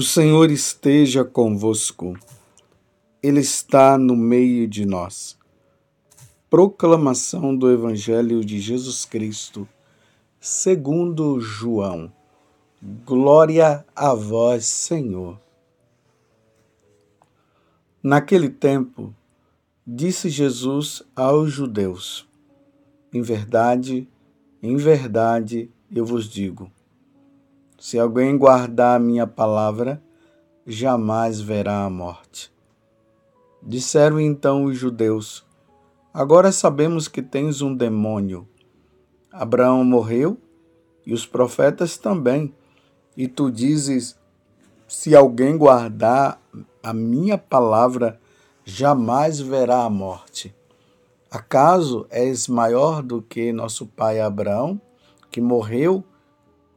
O Senhor esteja convosco, Ele está no meio de nós. Proclamação do Evangelho de Jesus Cristo, segundo João. Glória a vós, Senhor. Naquele tempo, disse Jesus aos judeus: Em verdade, em verdade eu vos digo se alguém guardar a minha palavra, jamais verá a morte. Disseram então os judeus: Agora sabemos que tens um demônio. Abraão morreu e os profetas também. E tu dizes: Se alguém guardar a minha palavra, jamais verá a morte. Acaso és maior do que nosso pai Abraão, que morreu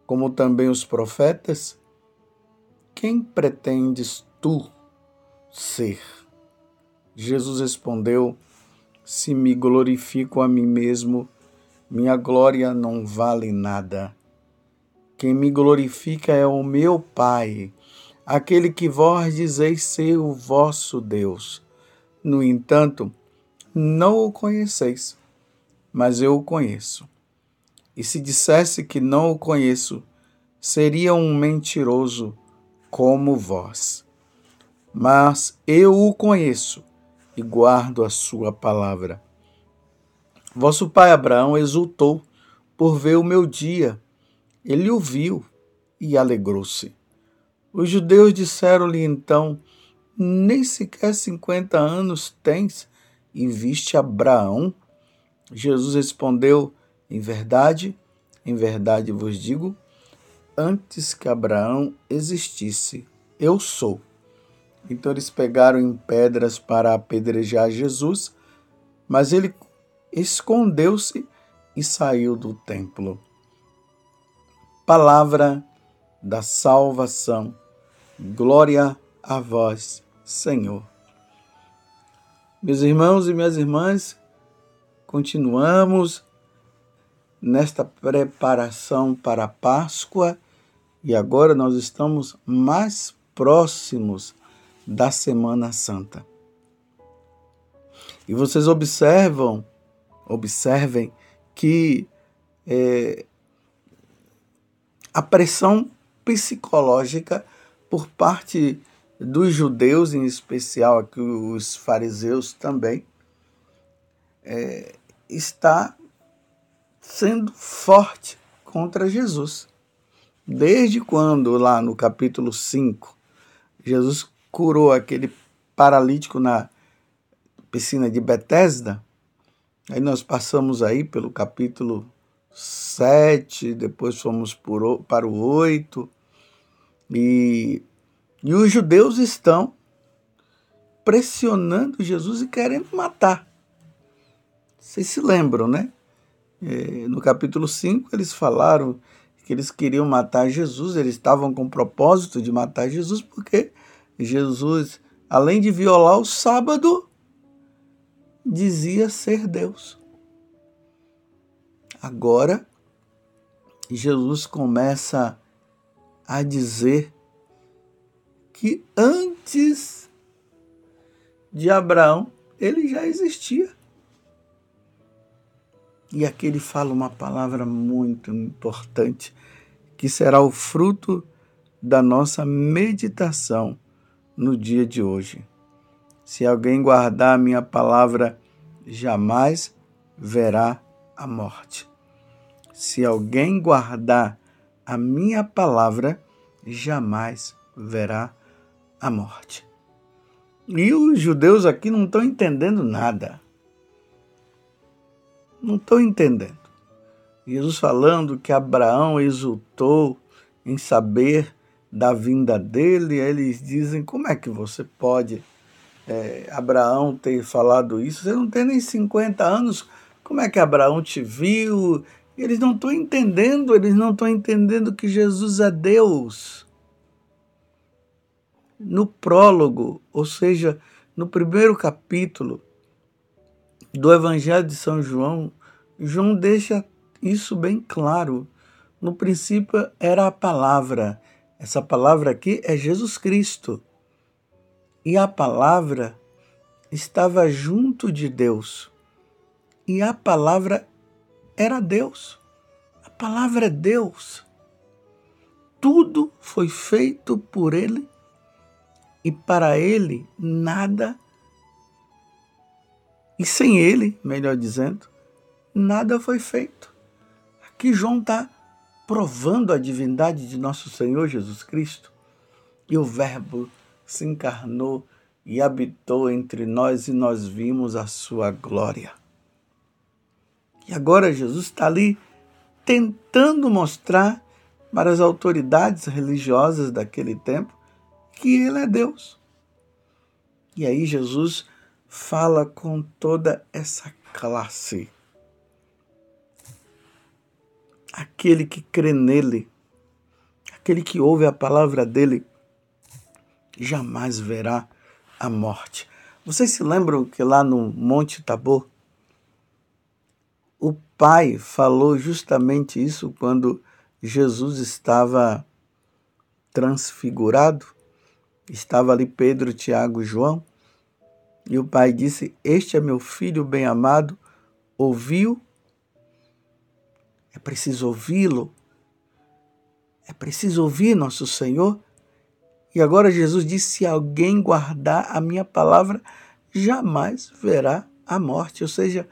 como também os profetas? Quem pretendes tu ser? Jesus respondeu: Se me glorifico a mim mesmo, minha glória não vale nada. Quem me glorifica é o meu Pai, aquele que vós dizeis ser o vosso Deus. No entanto, não o conheceis, mas eu o conheço. E se dissesse que não o conheço, seria um mentiroso como vós. Mas eu o conheço e guardo a sua palavra. Vosso pai Abraão exultou por ver o meu dia. Ele o viu e alegrou-se. Os judeus disseram-lhe então: Nem sequer cinquenta anos tens e viste Abraão? Jesus respondeu: em verdade, em verdade vos digo, antes que Abraão existisse, eu sou. Então eles pegaram em pedras para apedrejar Jesus, mas ele escondeu-se e saiu do templo. Palavra da salvação. Glória a vós, Senhor. Meus irmãos e minhas irmãs, continuamos nesta preparação para a Páscoa e agora nós estamos mais próximos da Semana Santa. E vocês observam, observem que é, a pressão psicológica por parte dos judeus, em especial aqui os fariseus também, é, está sendo forte contra Jesus. Desde quando, lá no capítulo 5, Jesus curou aquele paralítico na piscina de Betesda, aí nós passamos aí pelo capítulo 7, depois fomos por, para o 8, e, e os judeus estão pressionando Jesus e querendo matar. Vocês se lembram, né? É, no capítulo 5, eles falaram que eles queriam matar Jesus, eles estavam com o propósito de matar Jesus, porque Jesus, além de violar o sábado, dizia ser Deus. Agora, Jesus começa a dizer que antes de Abraão ele já existia. E aqui ele fala uma palavra muito importante, que será o fruto da nossa meditação no dia de hoje. Se alguém guardar a minha palavra, jamais verá a morte. Se alguém guardar a minha palavra, jamais verá a morte. E os judeus aqui não estão entendendo nada. Não estou entendendo. Jesus falando que Abraão exultou em saber da vinda dele, eles dizem: como é que você pode, é, Abraão, ter falado isso? Você não tem nem 50 anos, como é que Abraão te viu? Eles não estão entendendo, eles não estão entendendo que Jesus é Deus. No prólogo, ou seja, no primeiro capítulo, do Evangelho de São João, João deixa isso bem claro. No princípio era a palavra, Essa palavra aqui é Jesus Cristo. E a palavra estava junto de Deus. E a palavra era Deus. A palavra é Deus. Tudo foi feito por Ele e para Ele nada, e sem Ele, melhor dizendo, nada foi feito. Aqui João está provando a divindade de nosso Senhor Jesus Cristo. E o Verbo se encarnou e habitou entre nós e nós vimos a sua glória. E agora Jesus está ali tentando mostrar para as autoridades religiosas daquele tempo que ele é Deus. E aí Jesus fala com toda essa classe. Aquele que crê nele, aquele que ouve a palavra dele, jamais verá a morte. Vocês se lembram que lá no Monte Tabor, o Pai falou justamente isso quando Jesus estava transfigurado? Estava ali Pedro, Tiago e João. E o pai disse: Este é meu filho bem-amado. Ouviu? É preciso ouvi-lo. É preciso ouvir nosso Senhor. E agora Jesus disse: Se alguém guardar a minha palavra, jamais verá a morte. Ou seja,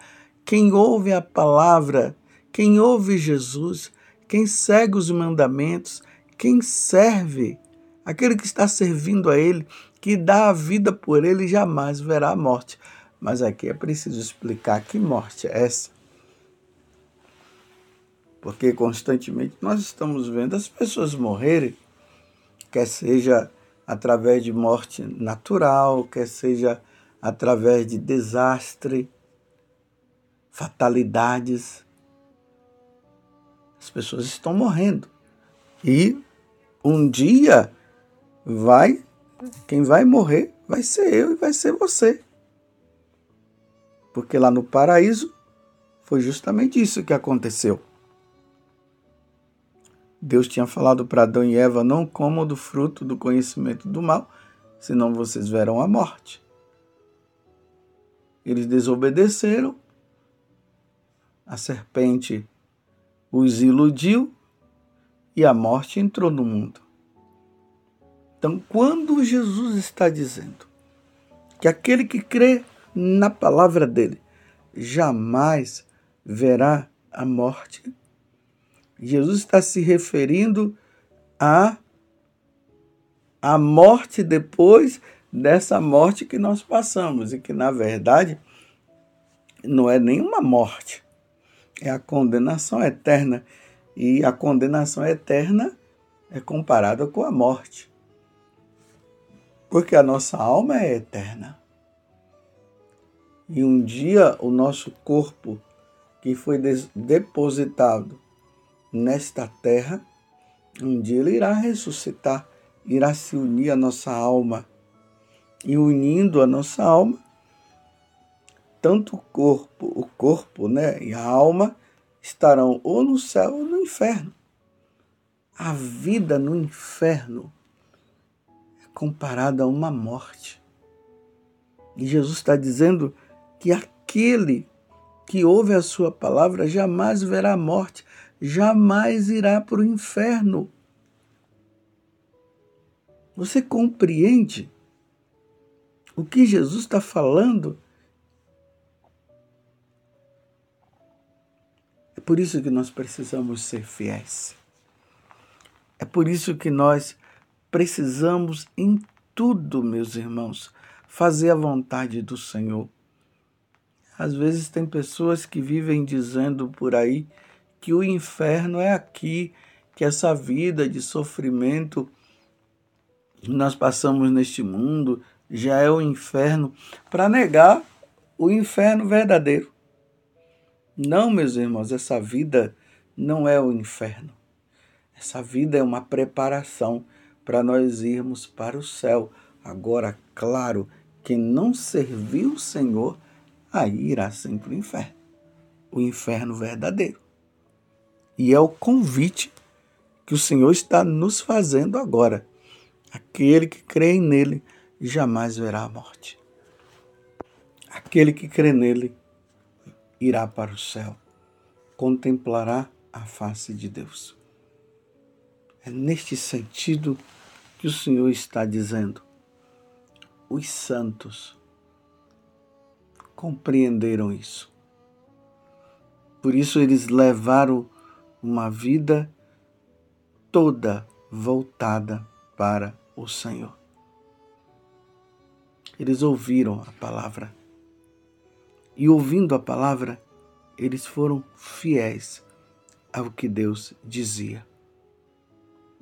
quem ouve a palavra, quem ouve Jesus, quem segue os mandamentos, quem serve, aquele que está servindo a Ele, que dá a vida por Ele, jamais verá a morte. Mas aqui é preciso explicar que morte é essa. Porque constantemente nós estamos vendo as pessoas morrerem quer seja através de morte natural, quer seja através de desastre, fatalidades. As pessoas estão morrendo. E um dia vai, quem vai morrer vai ser eu e vai ser você. Porque lá no paraíso foi justamente isso que aconteceu. Deus tinha falado para Adão e Eva: não comam do fruto do conhecimento do mal, senão vocês verão a morte. Eles desobedeceram, a serpente os iludiu e a morte entrou no mundo. Então, quando Jesus está dizendo que aquele que crê na palavra dele jamais verá a morte, Jesus está se referindo a a morte depois dessa morte que nós passamos e que na verdade não é nenhuma morte, é a condenação eterna e a condenação eterna é comparada com a morte. Porque a nossa alma é eterna. E um dia o nosso corpo que foi depositado nesta terra, um dia ele irá ressuscitar, irá se unir à nossa alma. E unindo a nossa alma, tanto o corpo, o corpo, né, e a alma estarão ou no céu ou no inferno. A vida no inferno comparada a uma morte. E Jesus está dizendo que aquele que ouve a sua palavra jamais verá a morte, jamais irá para o inferno. Você compreende o que Jesus está falando? É por isso que nós precisamos ser fiéis. É por isso que nós precisamos, em tudo, meus irmãos, fazer a vontade do Senhor. Às vezes tem pessoas que vivem dizendo por aí que o inferno é aqui, que essa vida de sofrimento que nós passamos neste mundo já é o inferno, para negar o inferno verdadeiro. Não, meus irmãos, essa vida não é o inferno. Essa vida é uma preparação para nós irmos para o céu. Agora, claro, quem não serviu o Senhor, aí irá sempre o inferno o inferno verdadeiro. E é o convite que o Senhor está nos fazendo agora. Aquele que crê nele jamais verá a morte. Aquele que crê nele irá para o céu, contemplará a face de Deus. É neste sentido que o Senhor está dizendo. Os santos compreenderam isso. Por isso eles levaram uma vida toda voltada para o Senhor. Eles ouviram a palavra. E ouvindo a palavra, eles foram fiéis ao que Deus dizia.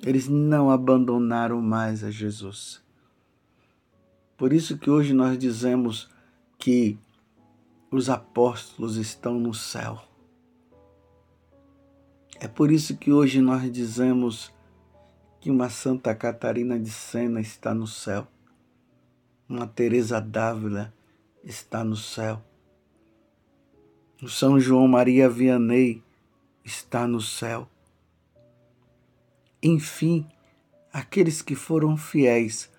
Eles não abandonaram mais a Jesus. Por isso que hoje nós dizemos que os apóstolos estão no céu. É por isso que hoje nós dizemos que uma Santa Catarina de Sena está no céu, uma Teresa d'Ávila está no céu, o São João Maria Vianney está no céu. Enfim, aqueles que foram fiéis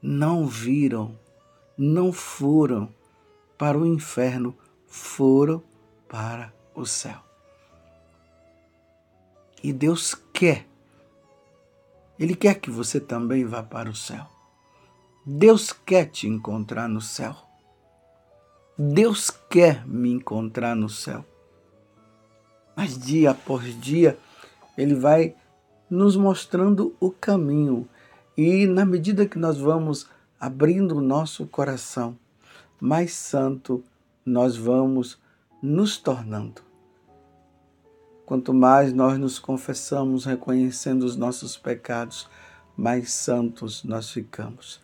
não viram, não foram para o inferno, foram para o céu. E Deus quer, Ele quer que você também vá para o céu. Deus quer te encontrar no céu. Deus quer me encontrar no céu. Mas dia após dia, Ele vai nos mostrando o caminho. E na medida que nós vamos abrindo o nosso coração, mais santo nós vamos nos tornando. Quanto mais nós nos confessamos, reconhecendo os nossos pecados, mais santos nós ficamos.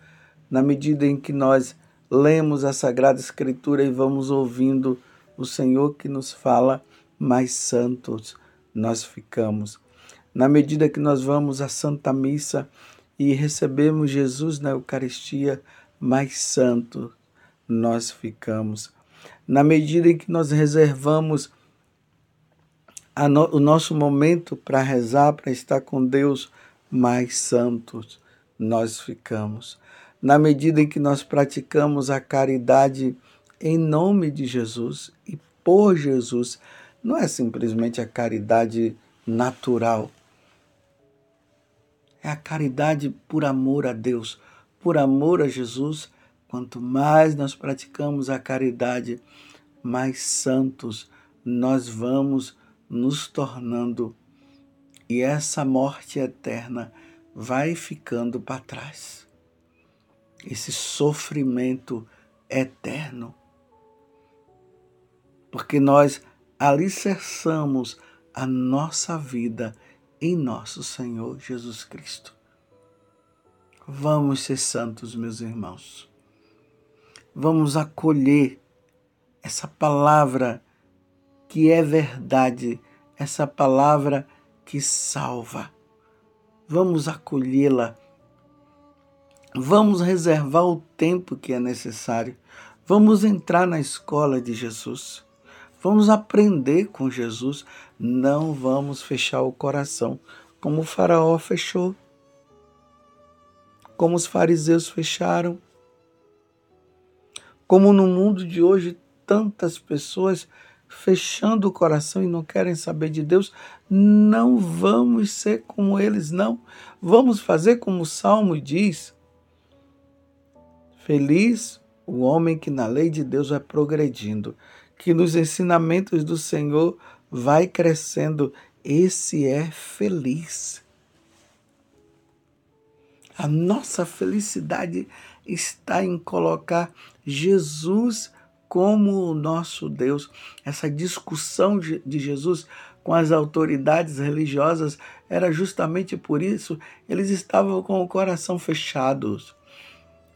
Na medida em que nós lemos a Sagrada Escritura e vamos ouvindo o Senhor que nos fala, mais santos nós ficamos. Na medida que nós vamos à Santa Missa e recebemos Jesus na Eucaristia, mais santo nós ficamos. Na medida em que nós reservamos no, o nosso momento para rezar, para estar com Deus, mais santos nós ficamos. Na medida em que nós praticamos a caridade em nome de Jesus e por Jesus, não é simplesmente a caridade natural, é a caridade por amor a Deus, por amor a Jesus. Quanto mais nós praticamos a caridade, mais santos nós vamos nos tornando. E essa morte eterna vai ficando para trás. Esse sofrimento eterno. Porque nós alicerçamos a nossa vida em nosso Senhor Jesus Cristo. Vamos ser santos, meus irmãos. Vamos acolher essa palavra que é verdade, essa palavra que salva. Vamos acolhê-la. Vamos reservar o tempo que é necessário. Vamos entrar na escola de Jesus. Vamos aprender com Jesus. Não vamos fechar o coração como o Faraó fechou, como os fariseus fecharam, como no mundo de hoje tantas pessoas fechando o coração e não querem saber de Deus, não vamos ser como eles, não. Vamos fazer como o Salmo diz. Feliz o homem que na lei de Deus vai progredindo, que nos ensinamentos do Senhor vai crescendo. Esse é feliz. A nossa felicidade está em colocar Jesus como o nosso Deus. Essa discussão de Jesus com as autoridades religiosas era justamente por isso eles estavam com o coração fechados.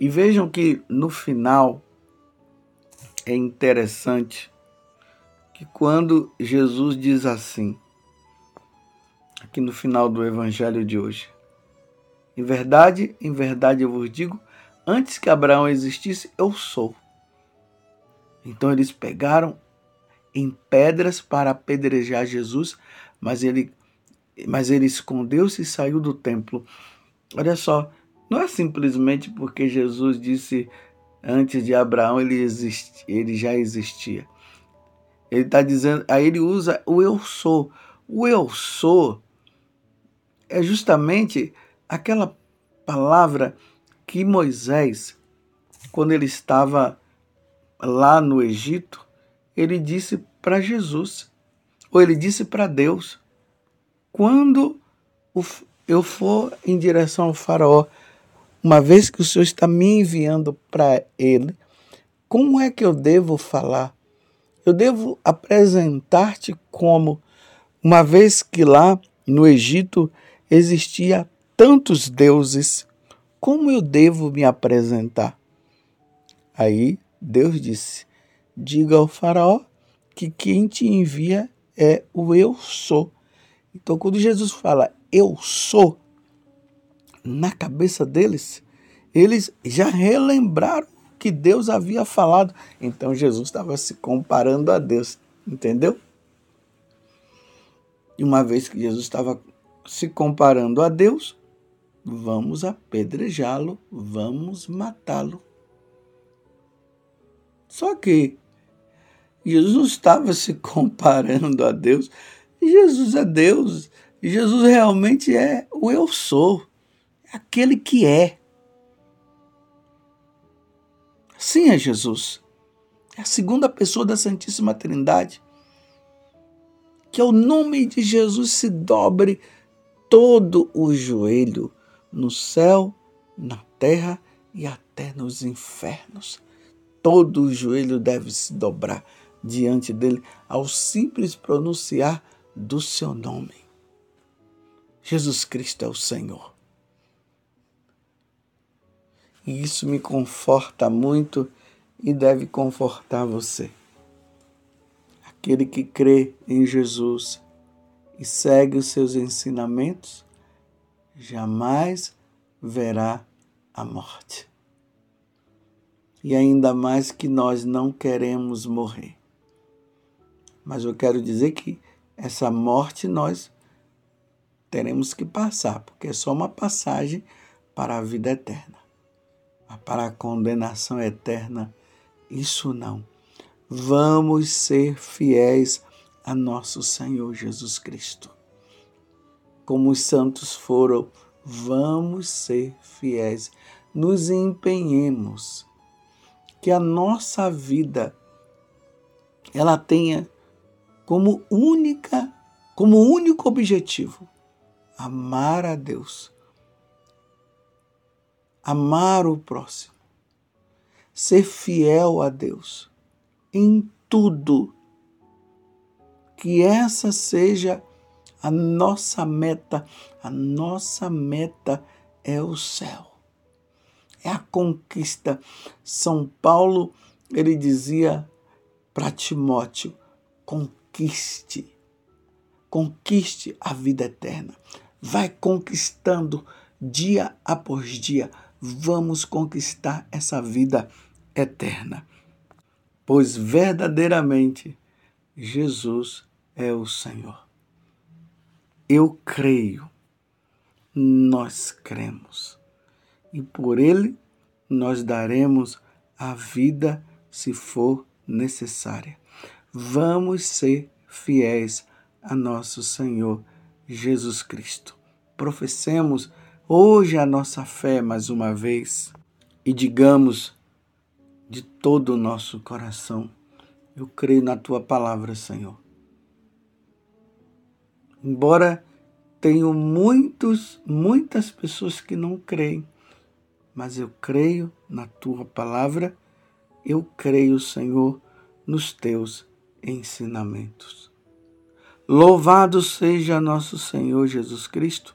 E vejam que no final é interessante que quando Jesus diz assim, aqui no final do evangelho de hoje, em verdade, em verdade eu vos digo, antes que Abraão existisse, eu sou. Então eles pegaram em pedras para apedrejar Jesus, mas ele mas ele escondeu-se e saiu do templo. Olha só, não é simplesmente porque Jesus disse antes de Abraão ele, existia, ele já existia. Ele está dizendo, aí ele usa o eu sou. O eu sou é justamente aquela palavra que Moisés, quando ele estava lá no Egito, ele disse para Jesus, ou ele disse para Deus: quando eu for em direção ao Faraó, uma vez que o Senhor está me enviando para ele, como é que eu devo falar? Eu devo apresentar-te como, uma vez que lá no Egito existia tantos deuses, como eu devo me apresentar? Aí Deus disse: Diga ao Faraó que quem te envia é o eu sou. Então, quando Jesus fala eu sou, na cabeça deles, eles já relembraram que Deus havia falado. Então, Jesus estava se comparando a Deus, entendeu? E uma vez que Jesus estava se comparando a Deus, vamos apedrejá-lo, vamos matá-lo. Só que Jesus estava se comparando a Deus. Jesus é Deus. Jesus realmente é o eu sou, é aquele que é. Sim, é Jesus. É a segunda pessoa da Santíssima Trindade. Que o nome de Jesus se dobre todo o joelho no céu, na terra e até nos infernos. Todo o joelho deve se dobrar diante dele ao simples pronunciar do seu nome. Jesus Cristo é o Senhor. E isso me conforta muito e deve confortar você. Aquele que crê em Jesus e segue os seus ensinamentos, jamais verá a morte. E ainda mais que nós não queremos morrer. Mas eu quero dizer que essa morte nós teremos que passar, porque é só uma passagem para a vida eterna. Para a condenação eterna, isso não. Vamos ser fiéis a nosso Senhor Jesus Cristo. Como os santos foram, vamos ser fiéis. Nos empenhemos que a nossa vida ela tenha como única, como único objetivo amar a Deus, amar o próximo, ser fiel a Deus em tudo que essa seja a nossa meta. A nossa meta é o céu. É a conquista. São Paulo, ele dizia para Timóteo: conquiste. Conquiste a vida eterna. Vai conquistando dia após dia. Vamos conquistar essa vida eterna. Pois verdadeiramente Jesus é o Senhor. Eu creio, nós cremos, e por Ele nós daremos a vida se for necessária. Vamos ser fiéis a nosso Senhor Jesus Cristo. Professemos hoje a nossa fé mais uma vez e digamos de todo o nosso coração: Eu creio na tua palavra, Senhor Embora tenho muitos, muitas pessoas que não creem, mas eu creio na tua palavra, eu creio, Senhor, nos teus ensinamentos. Louvado seja nosso Senhor Jesus Cristo,